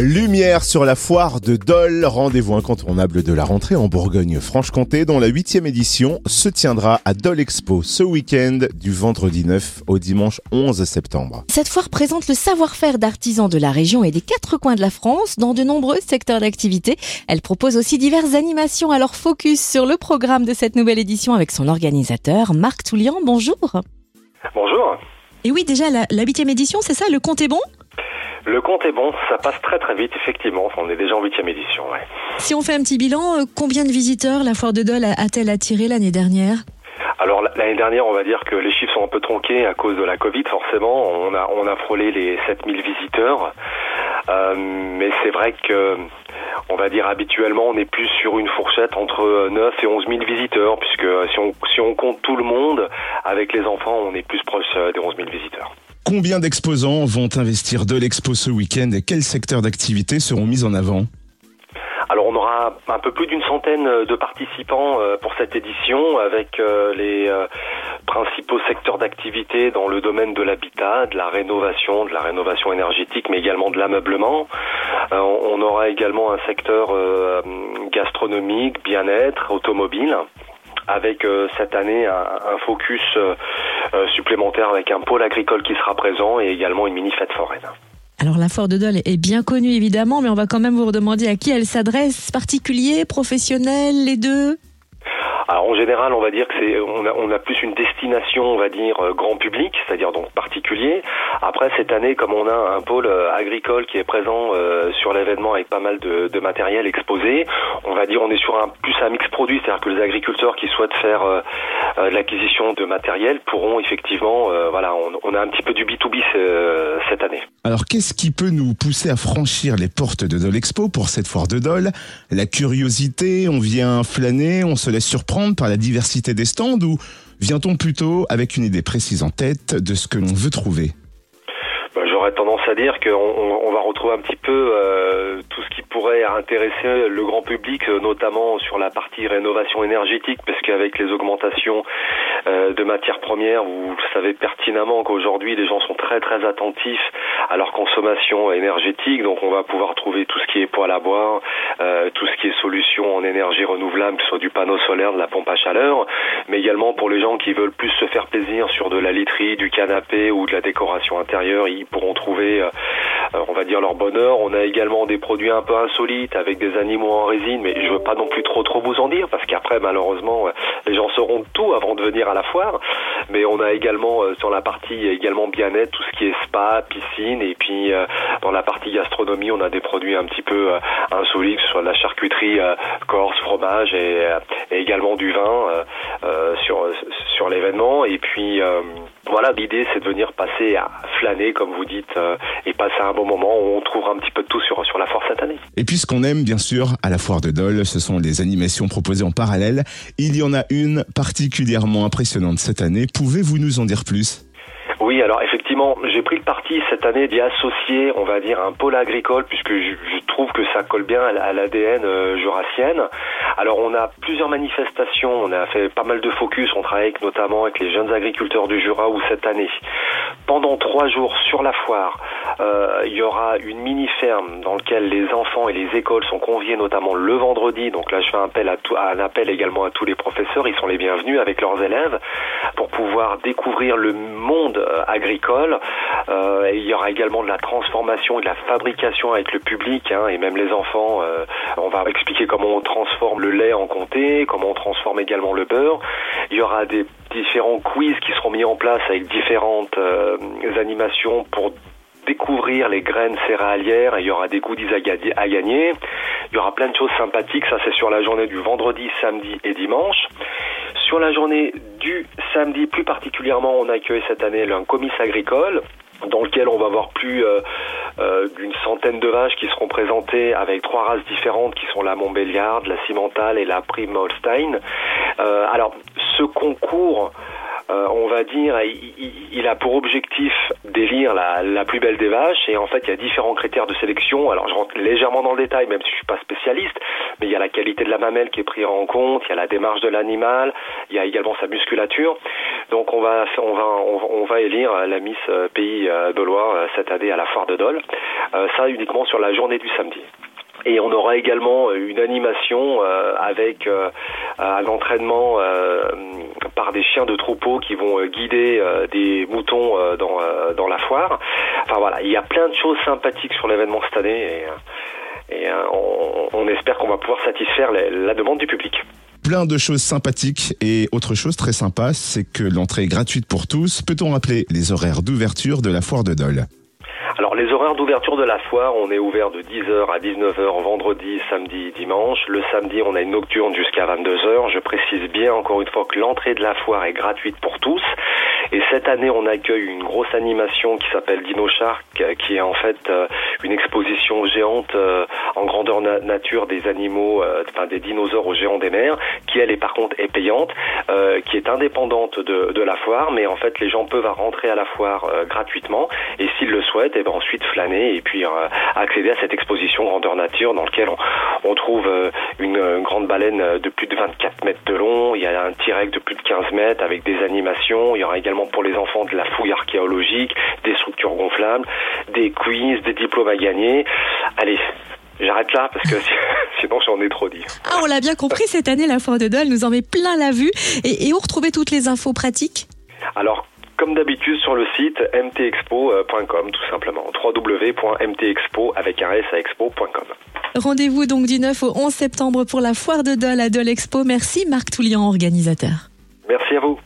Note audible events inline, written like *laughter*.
Lumière sur la foire de Dole, rendez-vous incontournable de la rentrée en Bourgogne-Franche-Comté dont la huitième édition se tiendra à Dole Expo ce week-end du vendredi 9 au dimanche 11 septembre. Cette foire présente le savoir-faire d'artisans de la région et des quatre coins de la France dans de nombreux secteurs d'activité. Elle propose aussi diverses animations. Alors focus sur le programme de cette nouvelle édition avec son organisateur Marc Toulian. Bonjour. Bonjour. Et oui, déjà la huitième édition, c'est ça, le compte est bon? Le compte est bon, ça passe très très vite, effectivement. On est déjà en huitième édition. Ouais. Si on fait un petit bilan, euh, combien de visiteurs la foire de Dole a-t-elle attiré l'année dernière? Alors l'année dernière, on va dire que les chiffres sont un peu tronqués à cause de la Covid, forcément. On a on a frôlé les 7000 visiteurs, euh, mais c'est vrai que on va dire habituellement, on est plus sur une fourchette entre 9 et 11 000 visiteurs, puisque si on si on compte tout le monde avec les enfants, on est plus proche euh, des 11 000 visiteurs. Combien d'exposants vont investir de l'expo ce week-end et quels secteurs d'activité seront mis en avant? Alors on aura un peu plus d'une centaine de participants euh, pour cette édition avec euh, les euh, principaux secteurs d'activité dans le domaine de l'habitat, de la rénovation, de la rénovation énergétique, mais également de l'ameublement. On aura également un secteur gastronomique, bien-être, automobile avec euh, cette année un, focus euh, euh, supplémentaire avec un pôle agricole qui sera présent et également une mini fête foraine. Alors la Foire de Dole est bien connue évidemment, mais on va quand même vous demander à qui elle s'adresse, particulier, professionnel, les deux? Alors en général, on va dire que c'est on a, on a plus une destination, on va dire euh, grand public, c'est-à-dire donc particulier. Après cette année, comme on a un pôle euh, agricole qui est présent euh, sur l'événement avec pas mal de, de, matériel exposé, on va dire on est sur un plus un mix produit, c'est-à-dire que les agriculteurs qui souhaitent faire l'acquisition de matériel pourront effectivement, voilà, on, a un petit peu du B2B cette année. Alors qu'est-ce qui peut nous pousser à franchir les portes de Dole Expo pour cette foire de Dole? La curiosité, on vient flâner, on se laisse surprendre par la diversité des stands ou vient-on plutôt avec une idée précise en tête de ce que l'on veut trouver? J'aurais tendance à dire qu'on on va retrouver un petit peu euh, tout ce qui pourrait intéresser le grand public, euh, notamment sur la partie rénovation énergétique, parce qu'avec les augmentations euh, de matières premières, vous savez pertinemment qu'aujourd'hui les gens sont très très attentifs à leur consommation énergétique, donc on va pouvoir trouver tout ce qui est poêle à bois, euh, tout ce qui est solution en énergie renouvelable, que ce soit du panneau solaire, de la pompe à chaleur, mais également pour les gens qui veulent plus se faire plaisir sur de la literie, du canapé ou de la décoration intérieure, ils pourront trouver, on va dire, leur bonheur. On a également des produits un peu insolites avec des animaux en résine, mais je veux pas non plus trop trop vous en dire parce qu'après malheureusement euh, les gens sauront tout avant de venir à la foire. Mais on a également euh, sur la partie également bien-être tout ce qui est spa, piscine et puis euh, dans la partie gastronomie on a des produits un petit peu insolites, que ce soit de la charcuterie corse, fromage et, également du vin sur sur l'événement et puis voilà, l'idée c'est de venir passer à flâner, comme vous dites, et passer un bon moment où on trouvera un petit peu de tout sur, sur la foire cette année. Et puis ce qu'on aime bien sûr à la foire de Dole, ce sont les animations proposées en parallèle. Il y en a une particulièrement impressionnante cette année. Pouvez-vous nous en dire plus? Oui, alors effectivement, j'ai pris le parti cette année d'y associer, on va dire, un pôle agricole, puisque je, trouve que ça colle bien à l'ADN euh, jurassienne. Alors on a plusieurs manifestations, on a fait pas mal de focus, on travaille notamment avec les jeunes agriculteurs du Jura où cette année, pendant trois jours sur la foire, euh, il y aura une mini-ferme dans laquelle les enfants et les écoles sont conviés notamment le vendredi. Donc là je fais un appel, à tout, un appel également à tous les professeurs, ils sont les bienvenus avec leurs élèves pour pouvoir découvrir le monde euh, agricole. Euh, il y aura également de la transformation et de la fabrication avec le public hein, et même les enfants. Euh, on va expliquer comment on transforme le lait en comté, comment on transforme également le beurre. Il y aura des différents quiz qui seront mis en place avec différentes euh, animations pour découvrir les graines céréalières il y aura des goodies à, gagner. Il y aura plein de choses sympathiques, ça c'est sur la journée du vendredi, samedi et dimanche. Sur la journée du samedi, plus particulièrement, on accueille cette année un comice agricole dans lequel on va voir plus euh, euh, d'une centaine de vaches qui seront présentées avec trois races différentes qui sont la Montbéliarde, la Cimentale et la Prime Holstein. Euh, alors ce concours euh, on va dire, il, a pour objectif d'élire la, plus belle des vaches. Et en fait, il y a différents critères de sélection. Alors, je rentre légèrement dans le détail, même si je suis pas spécialiste. Mais il y a la qualité de la mamelle qui est prise en compte. Il y a la démarche de l'animal. Il y a également sa musculature. Donc, on va, élire la Miss Pays de Loire cette année à la foire de Dole. ça uniquement sur la journée du samedi. Et on aura également une animation euh, avec euh, un entraînement euh, par des chiens de troupeau qui vont guider des moutons dans, dans la foire. Enfin voilà, il y a plein de choses sympathiques sur l'événement cette année et, on, espère qu'on va pouvoir satisfaire la, la demande du public plein de choses sympathiques et autre chose très sympa, c'est que l'entrée est gratuite pour tous. Peut-on rappeler les horaires d'ouverture de la foire de Dole? D'ouverture de la foire, on est ouvert de 10h à 19h vendredi, samedi, dimanche. Le samedi, on a une nocturne jusqu'à 22h. Je précise bien encore une fois que l'entrée de la foire est gratuite pour tous. Et cette année, on accueille une grosse animation qui s'appelle Dino Shark, qui est en fait euh, une exposition géante euh, en grandeur nature des animaux, euh, enfin des dinosaures aux géants des mers, qui elle est par contre est payante, qui est indépendante de, de, la foire, mais en fait les gens peuvent rentrer à la foire gratuitement et s'ils le souhaitent, et eh ben ensuite flâner et puis accéder à cette exposition grandeur nature dans laquelle on, on trouve une, grande baleine de plus de 24 mètres de long, il y a un T-Rex de plus de 15 mètres avec des animations, il y aura également pour les enfants de la fouille archéologique, des structures gonflables, des quiz, des diplômes à gagner. Allez, J'arrête là parce que *laughs* sinon j'en ai trop dit. Ah, on l'a bien compris, cette année, la Foire de Dole nous en met plein la vue. Et, où retrouver toutes les infos pratiques? Alors, comme d'habitude sur le site mtexpo.com tout simplement. www.mtexpo avec un s à expo.com. Rendez-vous donc du 9 au 11 septembre pour la Foire de Dole à Dole Expo. Merci Marc Toulian, organisateur. Merci à vous.